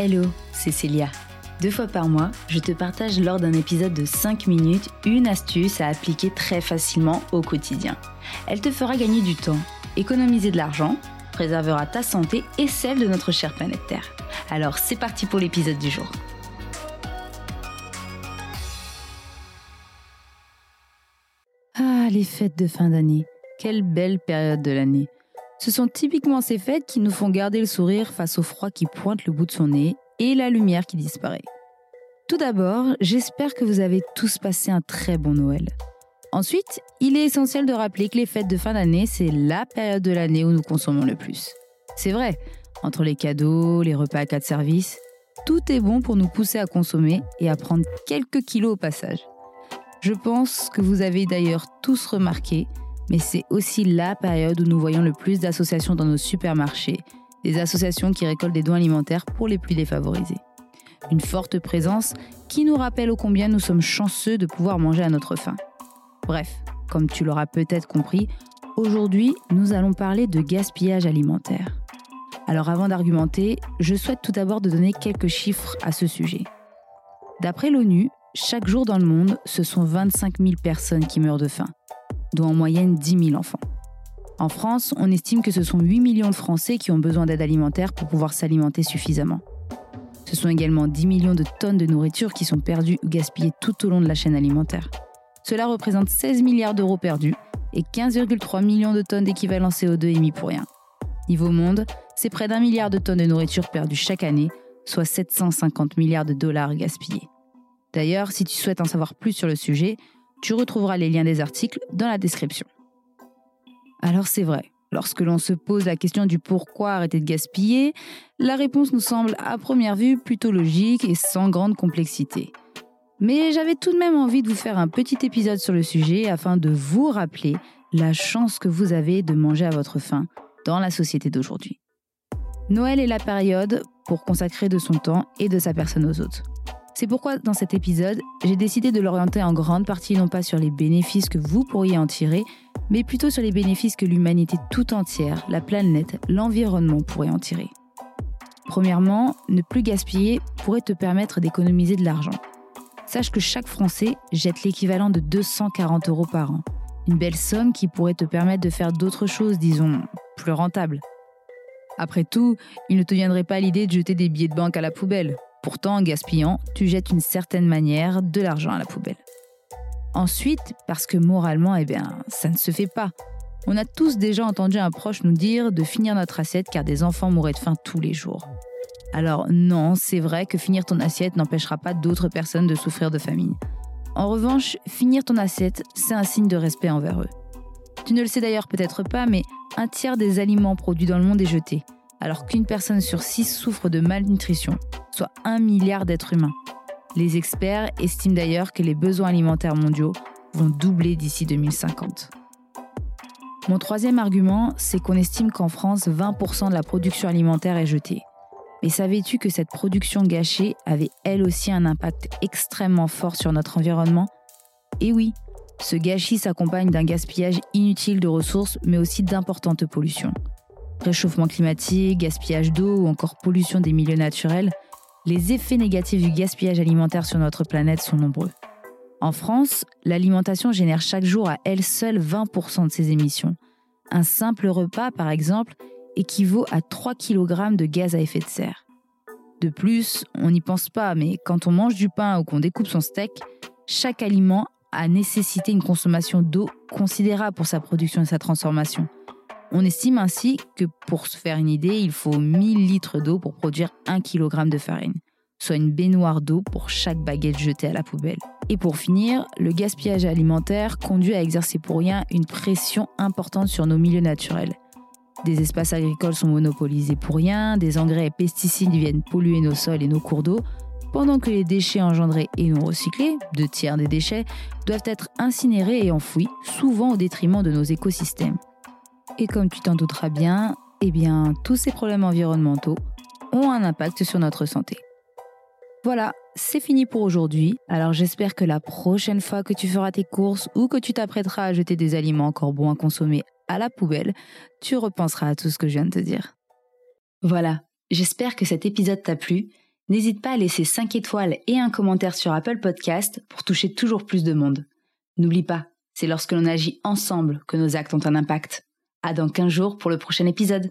Hello, c'est Célia. Deux fois par mois, je te partage lors d'un épisode de 5 minutes une astuce à appliquer très facilement au quotidien. Elle te fera gagner du temps, économiser de l'argent, préservera ta santé et celle de notre chère planète Terre. Alors c'est parti pour l'épisode du jour. Ah, les fêtes de fin d'année. Quelle belle période de l'année. Ce sont typiquement ces fêtes qui nous font garder le sourire face au froid qui pointe le bout de son nez et la lumière qui disparaît. Tout d'abord, j'espère que vous avez tous passé un très bon Noël. Ensuite, il est essentiel de rappeler que les fêtes de fin d'année, c'est la période de l'année où nous consommons le plus. C'est vrai, entre les cadeaux, les repas à quatre services, tout est bon pour nous pousser à consommer et à prendre quelques kilos au passage. Je pense que vous avez d'ailleurs tous remarqué mais c'est aussi la période où nous voyons le plus d'associations dans nos supermarchés, des associations qui récoltent des dons alimentaires pour les plus défavorisés. Une forte présence qui nous rappelle ô combien nous sommes chanceux de pouvoir manger à notre faim. Bref, comme tu l'auras peut-être compris, aujourd'hui nous allons parler de gaspillage alimentaire. Alors avant d'argumenter, je souhaite tout d'abord de donner quelques chiffres à ce sujet. D'après l'ONU, chaque jour dans le monde, ce sont 25 000 personnes qui meurent de faim dont en moyenne 10 000 enfants. En France, on estime que ce sont 8 millions de Français qui ont besoin d'aide alimentaire pour pouvoir s'alimenter suffisamment. Ce sont également 10 millions de tonnes de nourriture qui sont perdues ou gaspillées tout au long de la chaîne alimentaire. Cela représente 16 milliards d'euros perdus et 15,3 millions de tonnes d'équivalent CO2 émis pour rien. Niveau monde, c'est près d'un milliard de tonnes de nourriture perdues chaque année, soit 750 milliards de dollars gaspillés. D'ailleurs, si tu souhaites en savoir plus sur le sujet, tu retrouveras les liens des articles dans la description. Alors c'est vrai, lorsque l'on se pose la question du pourquoi arrêter de gaspiller, la réponse nous semble à première vue plutôt logique et sans grande complexité. Mais j'avais tout de même envie de vous faire un petit épisode sur le sujet afin de vous rappeler la chance que vous avez de manger à votre faim dans la société d'aujourd'hui. Noël est la période pour consacrer de son temps et de sa personne aux autres. C'est pourquoi dans cet épisode, j'ai décidé de l'orienter en grande partie non pas sur les bénéfices que vous pourriez en tirer, mais plutôt sur les bénéfices que l'humanité tout entière, la planète, l'environnement pourrait en tirer. Premièrement, ne plus gaspiller pourrait te permettre d'économiser de l'argent. Sache que chaque Français jette l'équivalent de 240 euros par an. Une belle somme qui pourrait te permettre de faire d'autres choses, disons, plus rentables. Après tout, il ne te viendrait pas l'idée de jeter des billets de banque à la poubelle. Pourtant, en gaspillant, tu jettes d'une certaine manière de l'argent à la poubelle. Ensuite, parce que moralement, eh bien, ça ne se fait pas. On a tous déjà entendu un proche nous dire de finir notre assiette car des enfants mourraient de faim tous les jours. Alors non, c'est vrai que finir ton assiette n'empêchera pas d'autres personnes de souffrir de famine. En revanche, finir ton assiette, c'est un signe de respect envers eux. Tu ne le sais d'ailleurs peut-être pas, mais un tiers des aliments produits dans le monde est jeté alors qu'une personne sur six souffre de malnutrition, soit un milliard d'êtres humains. Les experts estiment d'ailleurs que les besoins alimentaires mondiaux vont doubler d'ici 2050. Mon troisième argument, c'est qu'on estime qu'en France, 20% de la production alimentaire est jetée. Mais savais-tu que cette production gâchée avait elle aussi un impact extrêmement fort sur notre environnement? Et oui, ce gâchis s'accompagne d'un gaspillage inutile de ressources, mais aussi d'importantes pollutions réchauffement climatique, gaspillage d'eau ou encore pollution des milieux naturels, les effets négatifs du gaspillage alimentaire sur notre planète sont nombreux. En France, l'alimentation génère chaque jour à elle seule 20% de ses émissions. Un simple repas, par exemple, équivaut à 3 kg de gaz à effet de serre. De plus, on n'y pense pas, mais quand on mange du pain ou qu'on découpe son steak, chaque aliment a nécessité une consommation d'eau considérable pour sa production et sa transformation. On estime ainsi que pour se faire une idée, il faut 1000 litres d'eau pour produire 1 kg de farine, soit une baignoire d'eau pour chaque baguette jetée à la poubelle. Et pour finir, le gaspillage alimentaire conduit à exercer pour rien une pression importante sur nos milieux naturels. Des espaces agricoles sont monopolisés pour rien, des engrais et pesticides viennent polluer nos sols et nos cours d'eau, pendant que les déchets engendrés et non recyclés, deux tiers des déchets, doivent être incinérés et enfouis, souvent au détriment de nos écosystèmes. Et comme tu t'en douteras bien, eh bien, tous ces problèmes environnementaux ont un impact sur notre santé. Voilà, c'est fini pour aujourd'hui. Alors j'espère que la prochaine fois que tu feras tes courses ou que tu t'apprêteras à jeter des aliments encore bons à consommer à la poubelle, tu repenseras à tout ce que je viens de te dire. Voilà, j'espère que cet épisode t'a plu N'hésite pas à laisser 5 étoiles et un commentaire sur Apple Podcast pour toucher toujours plus de monde. N'oublie pas, c'est lorsque l'on agit ensemble que nos actes ont un impact. À dans 15 jours pour le prochain épisode.